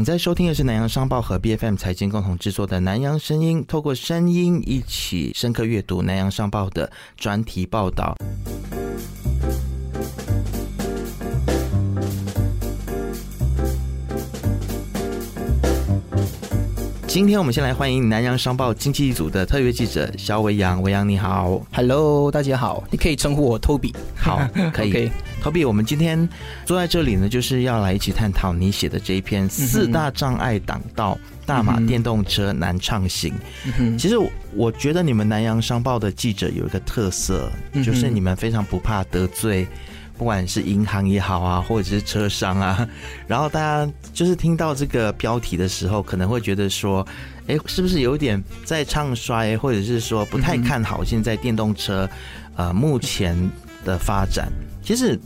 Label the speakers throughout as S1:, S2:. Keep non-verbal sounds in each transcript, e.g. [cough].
S1: 你在收听的是南洋商报和 B F M 财经共同制作的《南洋声音》，透过声音一起深刻阅读南洋商报的专题报道。今天我们先来欢迎南洋商报经济组的特约记者肖维阳，维阳你好
S2: ，Hello，大家好，你可以称呼我 Toby，
S1: 好，可以 [laughs]，Toby，我们今天坐在这里呢，就是要来一起探讨你写的这一篇《四大障碍挡道，大马电动车难畅行》。其实我觉得你们南洋商报的记者有一个特色，就是你们非常不怕得罪。不管是银行也好啊，或者是车商啊，[laughs] 然后大家就是听到这个标题的时候，可能会觉得说，哎，是不是有点在唱衰，或者是说不太看好现在电动车呃目前的发展？其实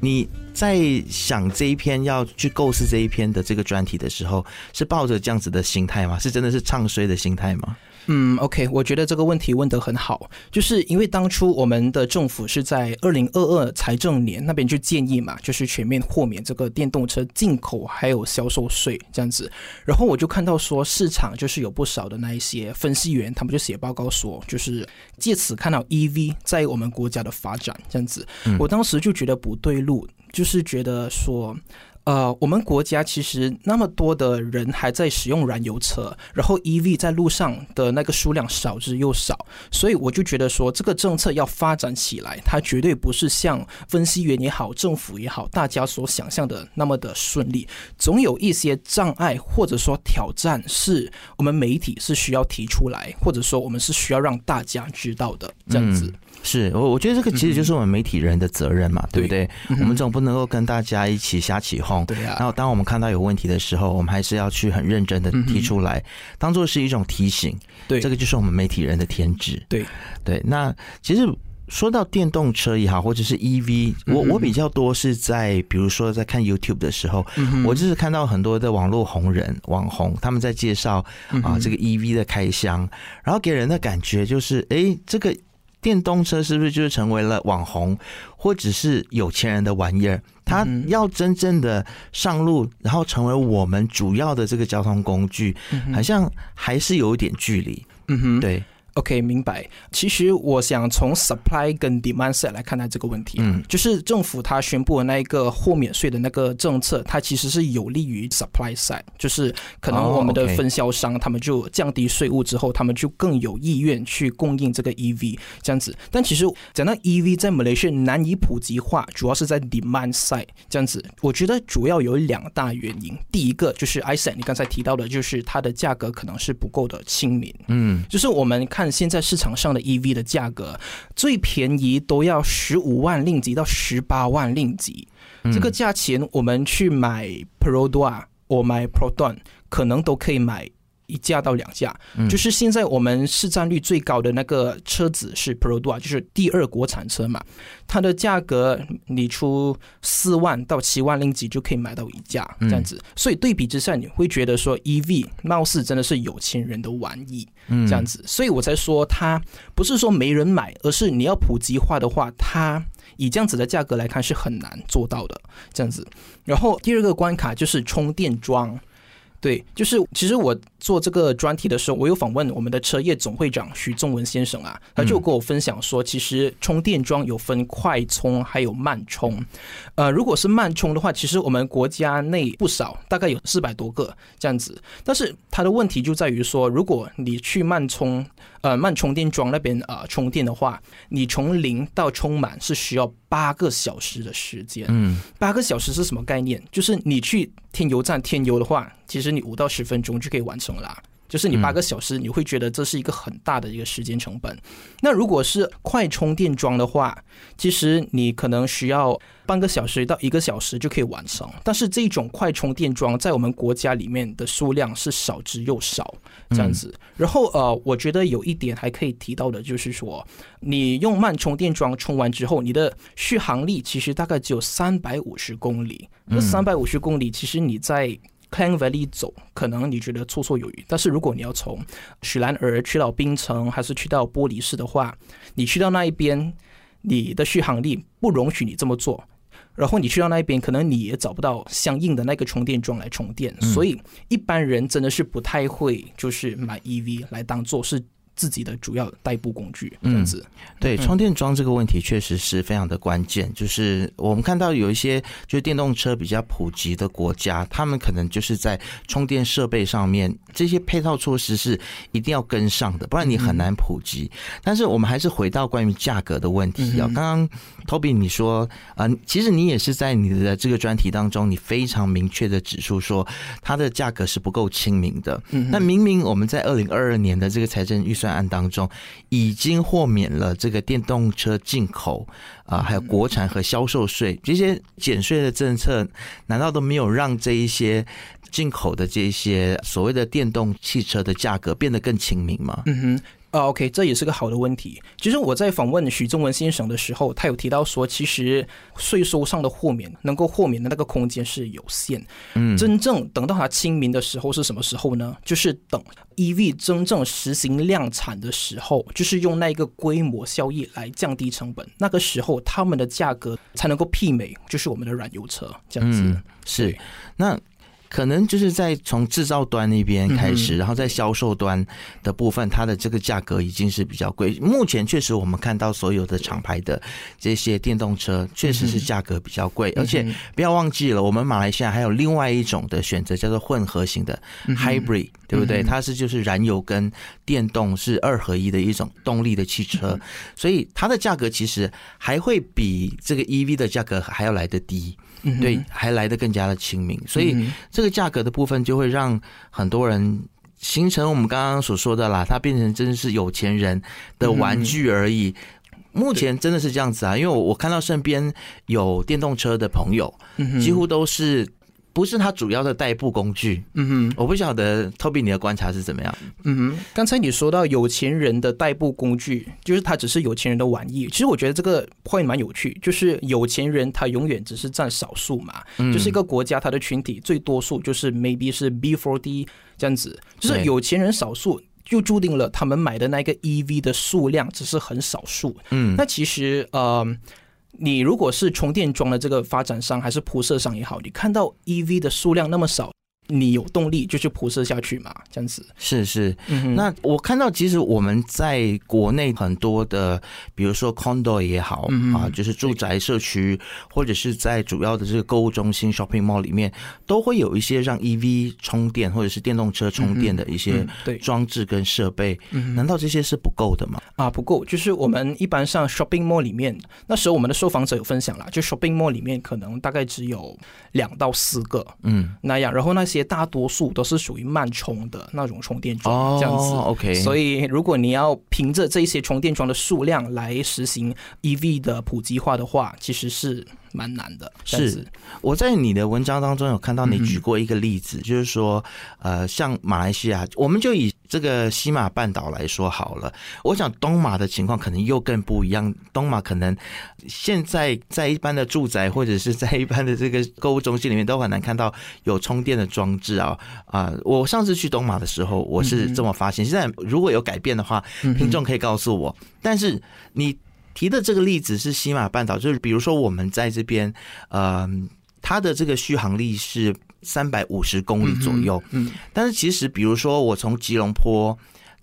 S1: 你在想这一篇要去构思这一篇的这个专题的时候，是抱着这样子的心态吗？是真的是唱衰的心态吗？
S2: 嗯，OK，我觉得这个问题问得很好，就是因为当初我们的政府是在二零二二财政年那边就建议嘛，就是全面豁免这个电动车进口还有销售税这样子，然后我就看到说市场就是有不少的那一些分析员，他们就写报告说，就是借此看到 EV 在我们国家的发展这样子，我当时就觉得不对路，就是觉得说。呃，我们国家其实那么多的人还在使用燃油车，然后 EV 在路上的那个数量少之又少，所以我就觉得说，这个政策要发展起来，它绝对不是像分析员也好、政府也好，大家所想象的那么的顺利，总有一些障碍或者说挑战，是我们媒体是需要提出来，或者说我们是需要让大家知道的，这样子。
S1: 是我，我觉得这个其实就是我们媒体人的责任嘛，对不对？我们总不能够跟大家一起瞎起哄。
S2: 对啊。
S1: 然后，当我们看到有问题的时候，我们还是要去很认真的提出来，当做是一种提醒。
S2: 对，
S1: 这个就是我们媒体人的天职。
S2: 对
S1: 对。那其实说到电动车也好，或者是 EV，我我比较多是在比如说在看 YouTube 的时候，我就是看到很多的网络红人网红他们在介绍啊这个 EV 的开箱，然后给人的感觉就是，哎，这个。电动车是不是就是成为了网红，或者是有钱人的玩意儿？它要真正的上路，然后成为我们主要的这个交通工具，好像还是有一点距离。嗯哼，对。
S2: OK，明白。其实我想从 supply 跟 demand side 来看待这个问题。嗯，就是政府它宣布的那一个豁免税的那个政策，它其实是有利于 supply side，就是可能我们的分销商他们就降低税务之后，他们就更有意愿去供应这个 EV 这样子。但其实讲到 EV 在马来西亚难以普及化，主要是在 demand side 这样子。我觉得主要有两大原因。第一个就是 i s a 你刚才提到的，就是它的价格可能是不够的亲民。嗯，就是我们看。看现在市场上的 EV 的价格，最便宜都要十五万令吉到十八万令吉，这个价钱我们去买 Pro 段或买 Pro 段，可能都可以买。一架到两架，就是现在我们市占率最高的那个车子是 Pro d u a 就是第二国产车嘛，它的价格你出四万到七万零几就可以买到一架这样子，所以对比之下你会觉得说 EV 貌似真的是有钱人的玩意，这样子，所以我才说它不是说没人买，而是你要普及化的话，它以这样子的价格来看是很难做到的这样子。然后第二个关卡就是充电桩。对，就是其实我做这个专题的时候，我有访问我们的车业总会长徐仲文先生啊，他就跟我分享说，其实充电桩有分快充还有慢充，呃，如果是慢充的话，其实我们国家内不少，大概有四百多个这样子，但是它的问题就在于说，如果你去慢充。呃，慢充电桩那边啊，充电的话，你从零到充满是需要八个小时的时间。嗯，八个小时是什么概念？就是你去添油站添油的话，其实你五到十分钟就可以完成了。就是你八个小时，你会觉得这是一个很大的一个时间成本。那如果是快充电桩的话，其实你可能需要半个小时到一个小时就可以完成。但是这种快充电桩在我们国家里面的数量是少之又少，这样子。然后呃，我觉得有一点还可以提到的就是说，你用慢充电桩充完之后，你的续航力其实大概只有三百五十公里。那三百五十公里，其实你在 Klang Valley 走，可能你觉得绰绰有余。但是如果你要从雪兰儿去到槟城，还是去到玻璃市的话，你去到那一边，你的续航力不容许你这么做。然后你去到那一边，可能你也找不到相应的那个充电桩来充电，所以一般人真的是不太会就是买 EV 来当做是。自己的主要代步工具，这样子。
S1: 对，充电桩这个问题确实是非常的关键。就是我们看到有一些就是电动车比较普及的国家，他们可能就是在充电设备上面这些配套措施是一定要跟上的，不然你很难普及。但是我们还是回到关于价格的问题啊。刚刚 Toby 你说啊，其实你也是在你的这个专题当中，你非常明确的指出说它的价格是不够亲民的。那明明我们在二零二二年的这个财政预算。案当中已经豁免了这个电动车进口啊，还有国产和销售税这些减税的政策，难道都没有让这一些进口的这些所谓的电动汽车的价格变得更亲民吗？
S2: 嗯哼。啊，OK，这也是个好的问题。其实我在访问许正文先生的时候，他有提到说，其实税收上的豁免能够豁免的那个空间是有限。嗯，真正等到他清明的时候是什么时候呢？就是等 EV 真正实行量产的时候，就是用那一个规模效益来降低成本，那个时候他们的价格才能够媲美，就是我们的燃油车这样子。
S1: 是，那。可能就是在从制造端那边开始，然后在销售端的部分，它的这个价格已经是比较贵。目前确实我们看到所有的厂牌的这些电动车确实是价格比较贵，而且不要忘记了，我们马来西亚还有另外一种的选择，叫做混合型的 hybrid，对不对？它是就是燃油跟电动是二合一的一种动力的汽车，所以它的价格其实还会比这个 EV 的价格还要来得低。对，还来的更加的亲民，所以这个价格的部分就会让很多人形成我们刚刚所说的啦，它变成真的是有钱人的玩具而已。目前真的是这样子啊，因为我我看到身边有电动车的朋友，几乎都是。不是它主要的代步工具。嗯哼，我不晓得 Toby 你的观察是怎么样。
S2: 嗯哼，刚才你说到有钱人的代步工具，就是它只是有钱人的玩意。其实我觉得这个 point 蛮有趣，就是有钱人他永远只是占少数嘛。嗯，就是一个国家他的群体最多数就是 maybe 是 B for D 这样子，就是有钱人少数，就注定了他们买的那个 EV 的数量只是很少数。嗯，那其实呃。你如果是充电桩的这个发展商还是铺设商也好，你看到 EV 的数量那么少。你有动力就去铺设下去嘛，这样子
S1: 是是。嗯那我看到，其实我们在国内很多的，比如说 condo 也好啊，就是住宅社区，或者是在主要的这个购物中心 shopping mall 里面，都会有一些让 EV 充电或者是电动车充电的一些装置跟设备。难道这些是不够的吗？
S2: 啊，不够。就是我们一般上 shopping mall 里面，那时候我们的受访者有分享了，就 shopping mall 里面可能大概只有两到四个，嗯，那样。然后那些大多数都是属于慢充的那种充电桩，这样子。
S1: OK，
S2: 所以如果你要凭着这些充电桩的数量来实行 EV 的普及化的话，其实是。蛮难的，
S1: 是我在你的文章当中有看到你举过一个例子，就是说，呃，像马来西亚，我们就以这个西马半岛来说好了。我想东马的情况可能又更不一样，东马可能现在在一般的住宅或者是在一般的这个购物中心里面都很难看到有充电的装置啊啊！我上次去东马的时候，我是这么发现。现在如果有改变的话，听众可以告诉我。但是你。提的这个例子是西马半岛，就是比如说我们在这边，呃，它的这个续航力是三百五十公里左右，嗯，但是其实比如说我从吉隆坡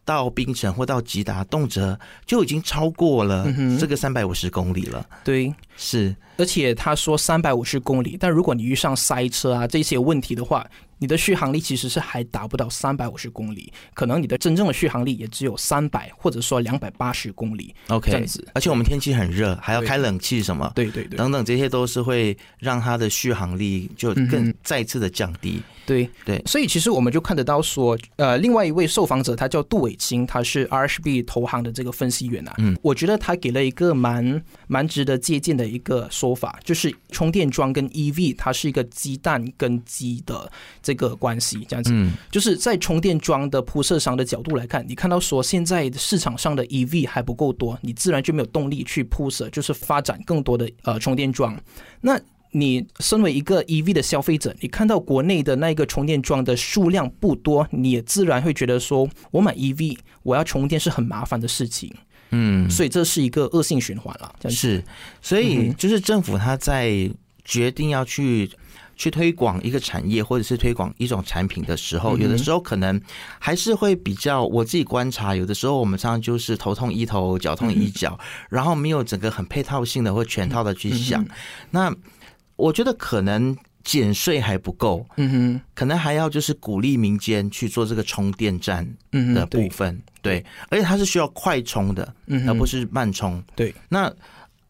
S1: 到槟城或到吉达，动辄就已经超过了这个三百五十公里了，
S2: 对，
S1: 是，
S2: 而且他说三百五十公里，但如果你遇上塞车啊这些问题的话。你的续航力其实是还达不到三百五十公里，可能你的真正的续航力也只有三百或者说两百八十公里。
S1: OK，
S2: 这样子。
S1: 而且我们天气很热，还要开冷气什么？
S2: 对对对，
S1: 等等，这些都是会让它的续航力就更再次的降低。
S2: 对
S1: 对，
S2: 所以其实我们就看得到说，呃，另外一位受访者他叫杜伟清，他是 RHB 投行的这个分析员啊。嗯，我觉得他给了一个蛮蛮值得借鉴的一个说法，就是充电桩跟 EV 它是一个鸡蛋跟鸡的。这个关系这样子，就是在充电桩的铺设商的角度来看，你看到说现在市场上的 EV 还不够多，你自然就没有动力去铺设，就是发展更多的呃充电桩。那你身为一个 EV 的消费者，你看到国内的那个充电桩的数量不多，你也自然会觉得说，我买 EV 我要充电是很麻烦的事情。嗯，所以这是一个恶性循环了。
S1: 是，所以就是政府他在。决定要去。去推广一个产业或者是推广一种产品的时候，有的时候可能还是会比较我自己观察，有的时候我们常常就是头痛医头，脚痛医脚，然后没有整个很配套性的或全套的去想。那我觉得可能减税还不够，嗯哼，可能还要就是鼓励民间去做这个充电站的部分，对，而且它是需要快充的，嗯而不是慢充。
S2: 对，
S1: 那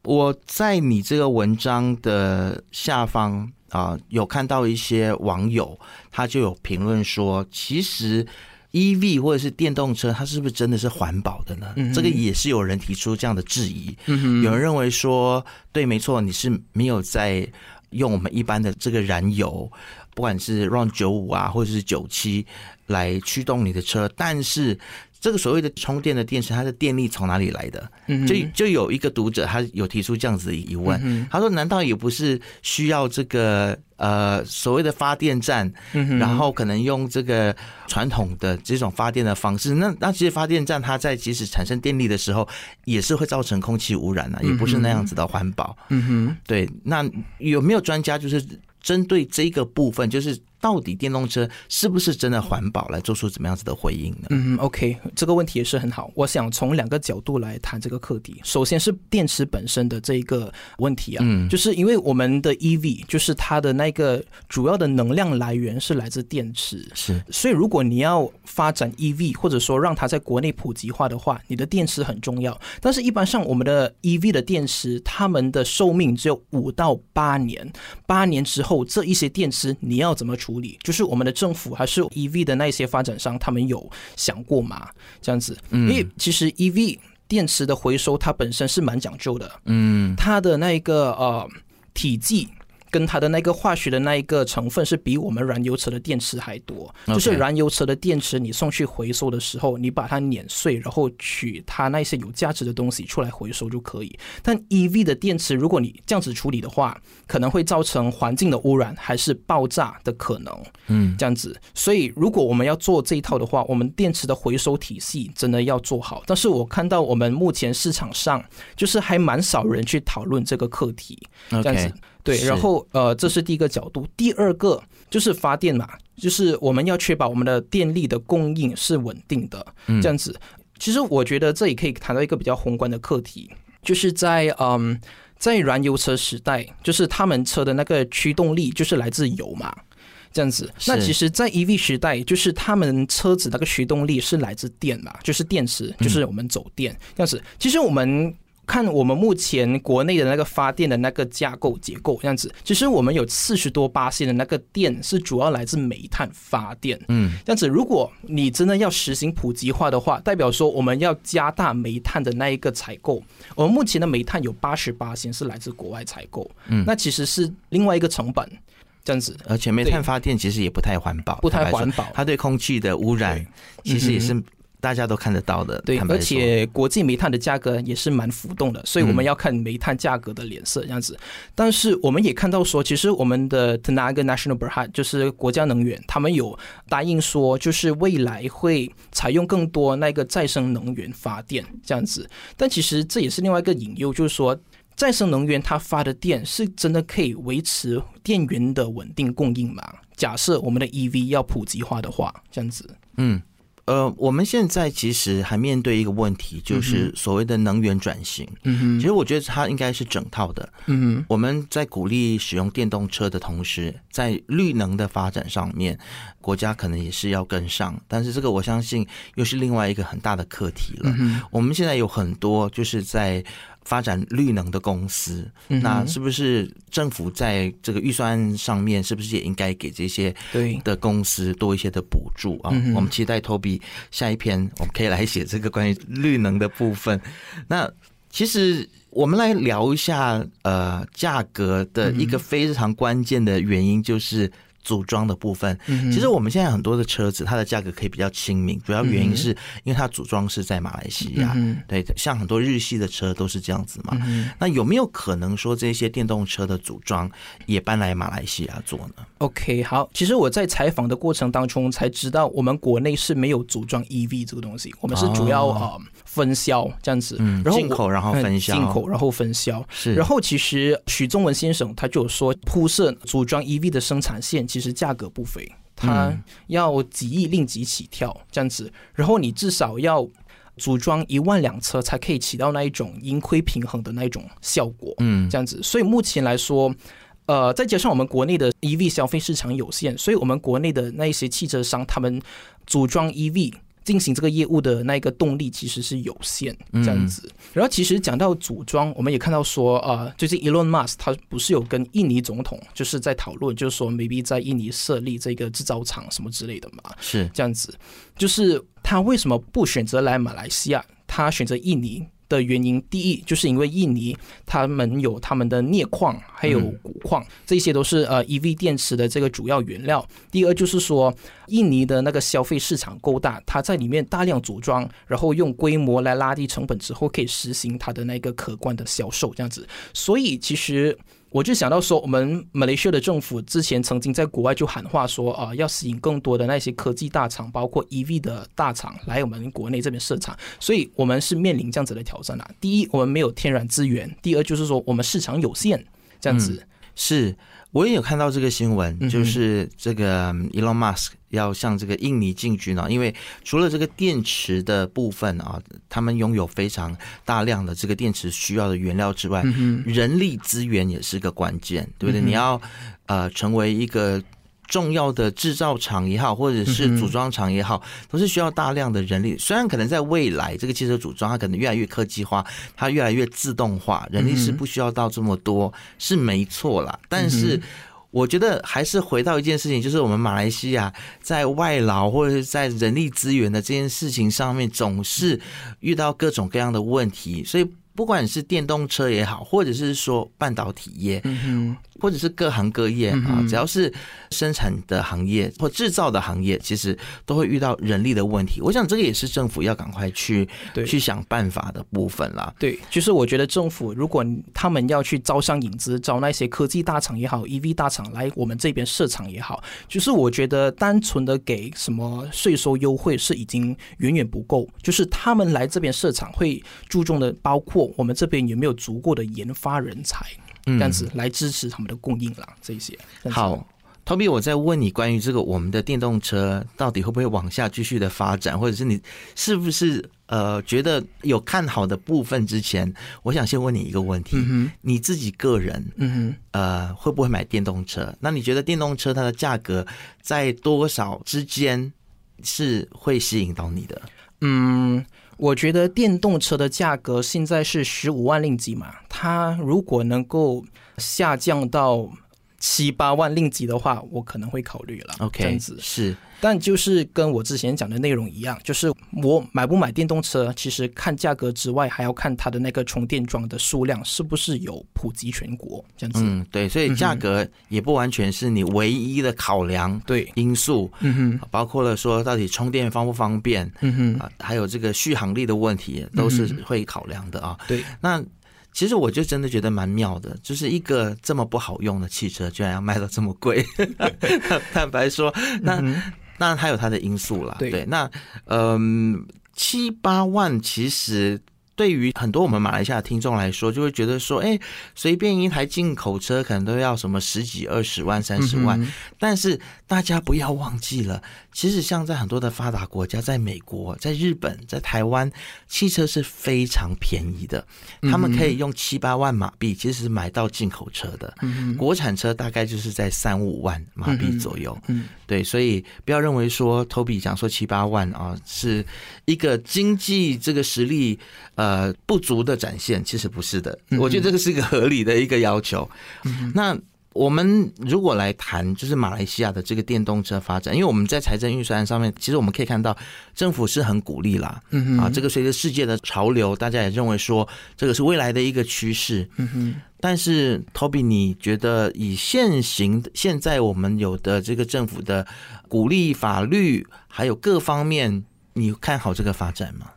S1: 我在你这个文章的下方。啊，有看到一些网友，他就有评论说，其实 E V 或者是电动车，它是不是真的是环保的呢？这个也是有人提出这样的质疑。有人认为说，对，没错，你是没有在用我们一般的这个燃油，不管是 Run 九五啊，或者是九七来驱动你的车，但是。这个所谓的充电的电池，它的电力从哪里来的？就就有一个读者，他有提出这样子的疑问。他说：“难道也不是需要这个呃所谓的发电站，然后可能用这个传统的这种发电的方式？那那其实发电站它在即使产生电力的时候，也是会造成空气污染啊，也不是那样子的环保。嗯哼，对。那有没有专家就是针对这个部分，就是？到底电动车是不是真的环保？来做出怎么样子的回应呢？
S2: 嗯，OK，这个问题也是很好。我想从两个角度来谈这个课题。首先是电池本身的这一个问题啊，嗯，就是因为我们的 EV 就是它的那个主要的能量来源是来自电池，
S1: 是。
S2: 所以如果你要发展 EV 或者说让它在国内普及化的话，你的电池很重要。但是一般上我们的 EV 的电池，它们的寿命只有五到八年，八年之后这一些电池你要怎么？处理就是我们的政府还是 EV 的那些发展商，他们有想过吗？这样子，因为其实 EV 电池的回收它本身是蛮讲究的，嗯，它的那个呃体积。跟它的那个化学的那一个成分是比我们燃油车的电池还多，就是燃油车的电池你送去回收的时候，你把它碾碎，然后取它那些有价值的东西出来回收就可以。但 EV 的电池，如果你这样子处理的话，可能会造成环境的污染，还是爆炸的可能。嗯，这样子。所以如果我们要做这一套的话，我们电池的回收体系真的要做好。但是我看到我们目前市场上就是还蛮少人去讨论这个课题，这样子。对，然后呃，这是第一个角度。第二个就是发电嘛，就是我们要确保我们的电力的供应是稳定的，这样子。其实我觉得这也可以谈到一个比较宏观的课题，就是在嗯，在燃油车时代，就是他们车的那个驱动力就是来自油嘛，这样子。那其实，在 EV 时代，就是他们车子那个驱动力是来自电嘛，就是电池，就是我们走电这样子。其实我们。看我们目前国内的那个发电的那个架构结构这样子，其实我们有四十多八线的那个电是主要来自煤炭发电。嗯，这样子，如果你真的要实行普及化的话，代表说我们要加大煤炭的那一个采购。我们目前的煤炭有八十八线是来自国外采购，嗯，那其实是另外一个成本，这样子。
S1: 而且煤炭发电其实也不太环保，
S2: 不太环保，
S1: 它对空气的污染其实也是。大家都看得到的，
S2: 对，而且国际煤炭的价格也是蛮浮动的，所以我们要看煤炭价格的脸色这样子。但是我们也看到说，其实我们的 Tenaga National Berhad 就是国家能源，他们有答应说，就是未来会采用更多那个再生能源发电这样子。但其实这也是另外一个隐忧，就是说再生能源它发的电是真的可以维持电源的稳定供应吗？假设我们的 EV 要普及化的话，这样子，嗯。
S1: 呃，我们现在其实还面对一个问题，就是所谓的能源转型。嗯哼，其实我觉得它应该是整套的。嗯哼，我们在鼓励使用电动车的同时，在绿能的发展上面，国家可能也是要跟上。但是这个我相信又是另外一个很大的课题了。我们现在有很多就是在。发展绿能的公司，那是不是政府在这个预算上面，是不是也应该给这些的公司多一些的补助啊？我们期待 Toby 下一篇，我们可以来写这个关于绿能的部分。那其实我们来聊一下，呃，价格的一个非常关键的原因就是组装的部分，其实我们现在很多的车子，它的价格可以比较亲民，主要原因是因为它组装是在马来西亚，对，像很多日系的车都是这样子嘛。那有没有可能说这些电动车的组装也搬来马来西亚做呢
S2: ？OK，好，其实我在采访的过程当中才知道，我们国内是没有组装 EV 这个东西，我们是主要啊分销这样子，然后
S1: 进口然后分销，
S2: 进口然后分销
S1: 是。
S2: 然后其实许宗文先生他就说，铺设组装 EV 的生产线。其实价格不菲，他要几亿令吉起跳这样子，然后你至少要组装一万辆车才可以起到那一种盈亏平衡的那一种效果，嗯，这样子。所以目前来说，呃，再加上我们国内的 EV 消费市场有限，所以我们国内的那一些汽车商，他们组装 EV。进行这个业务的那个动力其实是有限这样子，然后其实讲到组装，我们也看到说，呃，最近 Elon Musk 他不是有跟印尼总统就是在讨论，就是说 maybe 在印尼设立这个制造厂什么之类的嘛，
S1: 是。
S2: 这样子，就是他为什么不选择来马来西亚，他选择印尼？的原因，第一就是因为印尼他们有他们的镍矿，还有钴矿，这些都是呃 EV 电池的这个主要原料。第二就是说，印尼的那个消费市场够大，它在里面大量组装，然后用规模来拉低成本之后，可以实行它的那个可观的销售，这样子。所以其实。我就想到说，我们马来西亚的政府之前曾经在国外就喊话说，啊，要吸引更多的那些科技大厂，包括 EV 的大厂来我们国内这边设厂，所以我们是面临这样子的挑战啊。第一，我们没有天然资源；第二，就是说我们市场有限，这样子
S1: 是。我也有看到这个新闻，就是这个 Elon Musk 要向这个印尼进军呢，因为除了这个电池的部分啊，他们拥有非常大量的这个电池需要的原料之外，人力资源也是个关键，对不对？你要呃成为一个。重要的制造厂也好，或者是组装厂也好，都是需要大量的人力。虽然可能在未来，这个汽车组装它可能越来越科技化，它越来越自动化，人力是不需要到这么多，是没错啦。但是，我觉得还是回到一件事情，就是我们马来西亚在外劳或者是在人力资源的这件事情上面，总是遇到各种各样的问题，所以。不管是电动车也好，或者是说半导体业，或者是各行各业啊，只要是生产的行业或制造的行业，其实都会遇到人力的问题。我想这个也是政府要赶快去去想办法的部分啦。
S2: 对，就是我觉得政府如果他们要去招商引资，招那些科技大厂也好，EV 大厂来我们这边设厂也好，就是我觉得单纯的给什么税收优惠是已经远远不够。就是他们来这边设厂会注重的包括。我们这边有没有足够的研发人才，这样子来支持他们的供应啦？这些
S1: 好，Toby，我在问你关于这个我们的电动车到底会不会往下继续的发展，或者是你是不是呃觉得有看好的部分？之前我想先问你一个问题：你自己个人，嗯哼，呃，会不会买电动车？那你觉得电动车它的价格在多少之间是会吸引到你的？
S2: 嗯。我觉得电动车的价格现在是十五万令吉嘛，它如果能够下降到七八万令吉的话，我可能会考虑了。
S1: OK，
S2: 这样子
S1: 是。
S2: 但就是跟我之前讲的内容一样，就是我买不买电动车，其实看价格之外，还要看它的那个充电桩的数量是不是有普及全国这样子。
S1: 嗯，对，所以价格也不完全是你唯一的考量
S2: 对
S1: 因素。嗯哼，包括了说到底充电方不方便，嗯哼，啊，还有这个续航力的问题都是会考量的啊。
S2: 对，
S1: 那其实我就真的觉得蛮妙的，就是一个这么不好用的汽车，居然要卖到这么贵。[laughs] [laughs] 坦白说，那。那它有它的因素啦，对，那嗯，七八万其实。对于很多我们马来西亚听众来说，就会觉得说，哎，随便一台进口车可能都要什么十几、二十万、三十万。但是大家不要忘记了，其实像在很多的发达国家，在美国、在日本、在台湾，汽车是非常便宜的。他们可以用七八万马币，其实买到进口车的。国产车大概就是在三五万马币左右。嗯对，所以不要认为说 Toby 讲说七八万啊，是一个经济这个实力呃。呃，不足的展现其实不是的，我觉得这个是一个合理的一个要求。那我们如果来谈，就是马来西亚的这个电动车发展，因为我们在财政预算上面，其实我们可以看到政府是很鼓励啦。嗯啊，这个随着世界的潮流，大家也认为说这个是未来的一个趋势。嗯哼，但是，Toby，你觉得以现行现在我们有的这个政府的鼓励法律，还有各方面，你看好这个发展吗？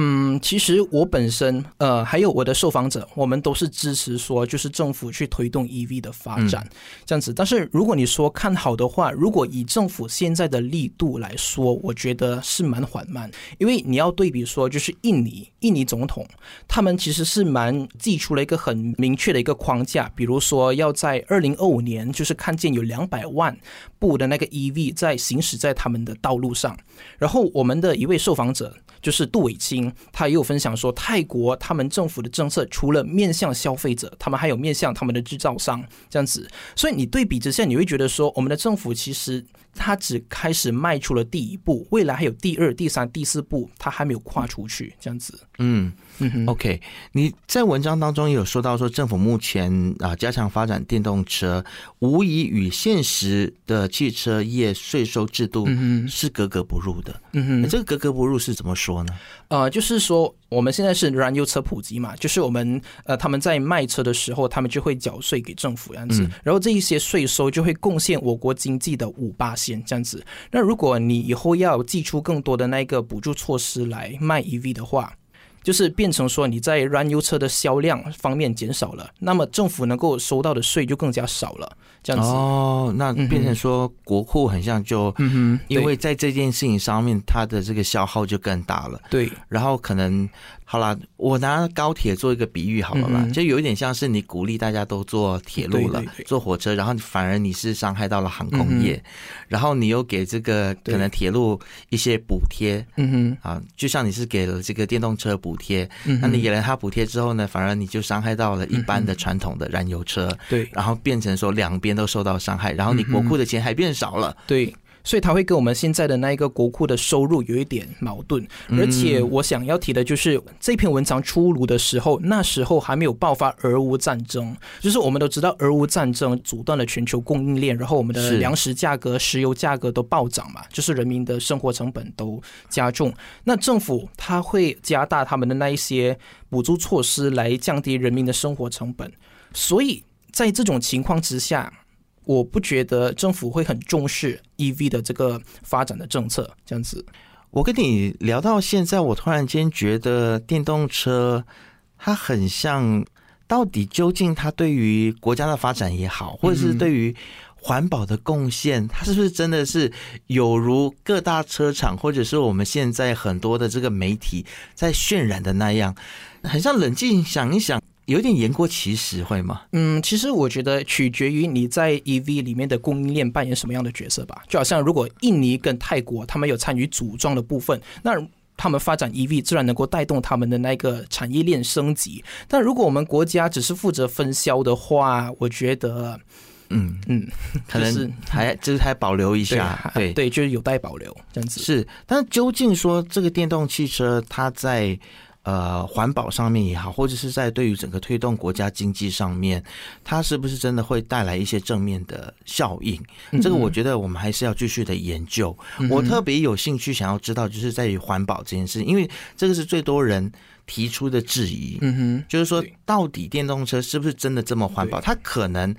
S2: 嗯，其实我本身呃，还有我的受访者，我们都是支持说，就是政府去推动 EV 的发展这样子。但是如果你说看好的话，如果以政府现在的力度来说，我觉得是蛮缓慢，因为你要对比说，就是印尼，印尼总统他们其实是蛮寄出了一个很明确的一个框架，比如说要在二零二五年，就是看见有两百万部的那个 EV 在行驶在他们的道路上。然后我们的一位受访者就是杜伟清。他也有分享说，泰国他们政府的政策除了面向消费者，他们还有面向他们的制造商这样子。所以你对比之下，你会觉得说，我们的政府其实他只开始迈出了第一步，未来还有第二、第三、第四步，他还没有跨出去这样子。
S1: 嗯。OK，你在文章当中也有说到说，政府目前啊加强发展电动车，无疑与现实的汽车业税收制度是格格不入的。嗯哼，这个格格不入是怎么说呢？
S2: 呃，就是说我们现在是燃油车普及嘛，就是我们呃他们在卖车的时候，他们就会缴税给政府这样子，然后这一些税收就会贡献我国经济的五八线这样子。那如果你以后要寄出更多的那个补助措施来卖 EV 的话，就是变成说你在燃油车的销量方面减少了，那么政府能够收到的税就更加少了，这样子。
S1: 哦，那变成说国库很像就，因为在这件事情上面，它的这个消耗就更大了，
S2: 对，
S1: 然后可能。好了，我拿高铁做一个比喻好了吧，就有一点像是你鼓励大家都坐铁路了，坐火车，然后反而你是伤害到了航空业，然后你又给这个可能铁路一些补贴，嗯哼，啊，就像你是给了这个电动车补贴，那你给了它补贴之后呢，反而你就伤害到了一般的传统的燃油车，
S2: 对，
S1: 然后变成说两边都受到伤害，然后你国库的钱还变少了，
S2: 对。所以它会跟我们现在的那一个国库的收入有一点矛盾，而且我想要提的就是这篇文章出炉的时候，那时候还没有爆发俄乌战争，就是我们都知道俄乌战争阻断了全球供应链，然后我们的粮食价格、石油价格都暴涨嘛，就是人民的生活成本都加重。那政府它会加大他们的那一些补助措施来降低人民的生活成本，所以在这种情况之下。我不觉得政府会很重视 EV 的这个发展的政策，这样子。
S1: 我跟你聊到现在，我突然间觉得电动车它很像，到底究竟它对于国家的发展也好，或者是对于环保的贡献，它是不是真的是有如各大车厂或者是我们现在很多的这个媒体在渲染的那样？很像冷静想一想。有点言过其实，会吗？
S2: 嗯，其实我觉得取决于你在 EV 里面的供应链扮演什么样的角色吧。就好像如果印尼跟泰国他们有参与组装的部分，那他们发展 EV 自然能够带动他们的那个产业链升级。但如果我们国家只是负责分销的话，我觉得，嗯嗯，
S1: 可能还就是还保留一下，对
S2: 对，就是有待保留这样子。
S1: 是，但究竟说这个电动汽车它在。呃，环保上面也好，或者是在对于整个推动国家经济上面，它是不是真的会带来一些正面的效应？这个我觉得我们还是要继续的研究。我特别有兴趣想要知道，就是在于环保这件事，因为这个是最多人提出的质疑。嗯哼，就是说，到底电动车是不是真的这么环保？它可能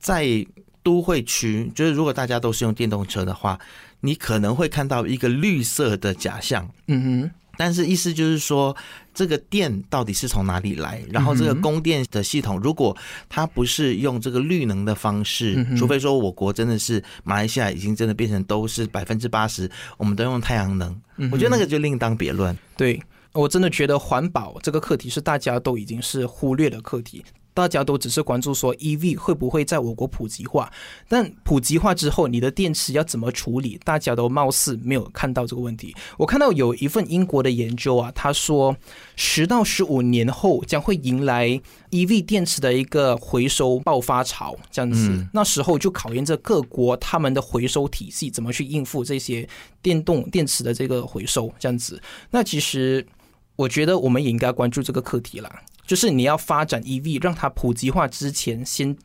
S1: 在都会区，就是如果大家都是用电动车的话，你可能会看到一个绿色的假象。嗯哼。但是意思就是说，这个电到底是从哪里来？然后这个供电的系统，如果它不是用这个绿能的方式，除非说我国真的是马来西亚已经真的变成都是百分之八十，我们都用太阳能，我觉得那个就另当别论。
S2: 对我真的觉得环保这个课题是大家都已经是忽略的课题。大家都只是关注说 EV 会不会在我国普及化，但普及化之后，你的电池要怎么处理？大家都貌似没有看到这个问题。我看到有一份英国的研究啊，他说十到十五年后将会迎来 EV 电池的一个回收爆发潮，这样子，那时候就考验着各国他们的回收体系怎么去应付这些电动电池的这个回收，这样子。那其实我觉得我们也应该关注这个课题了。就是你要发展 EV，让它普及化之前，先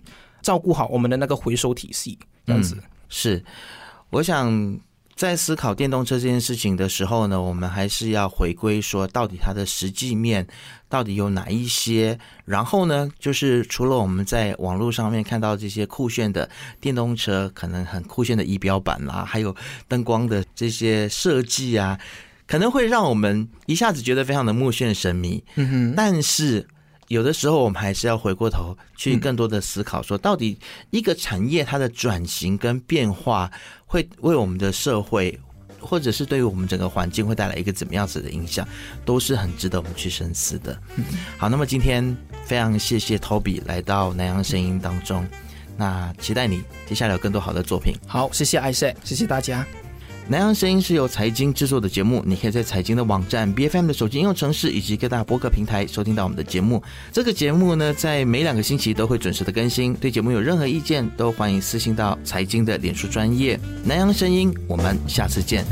S2: 照顾好我们的那个回收体系，这样子。
S1: 是，我想在思考电动车这件事情的时候呢，我们还是要回归说，到底它的实际面到底有哪一些？然后呢，就是除了我们在网络上面看到这些酷炫的电动车，可能很酷炫的仪表板啦，还有灯光的这些设计啊，可能会让我们一下子觉得非常的目眩神迷。嗯哼，但是。有的时候，我们还是要回过头去更多的思考，说到底一个产业它的转型跟变化，会为我们的社会，或者是对于我们整个环境，会带来一个怎么样子的影响，都是很值得我们去深思的。好，那么今天非常谢谢 Toby 来到南洋声音当中，那期待你接下来有更多好的作品。
S2: 好，谢谢艾 s 谢谢大家。
S1: 南洋声音是由财经制作的节目，你可以在财经的网站、B F M 的手机应用程式以及各大播客平台收听到我们的节目。这个节目呢，在每两个星期都会准时的更新。对节目有任何意见，都欢迎私信到财经的脸书专业南洋声音。我们下次见。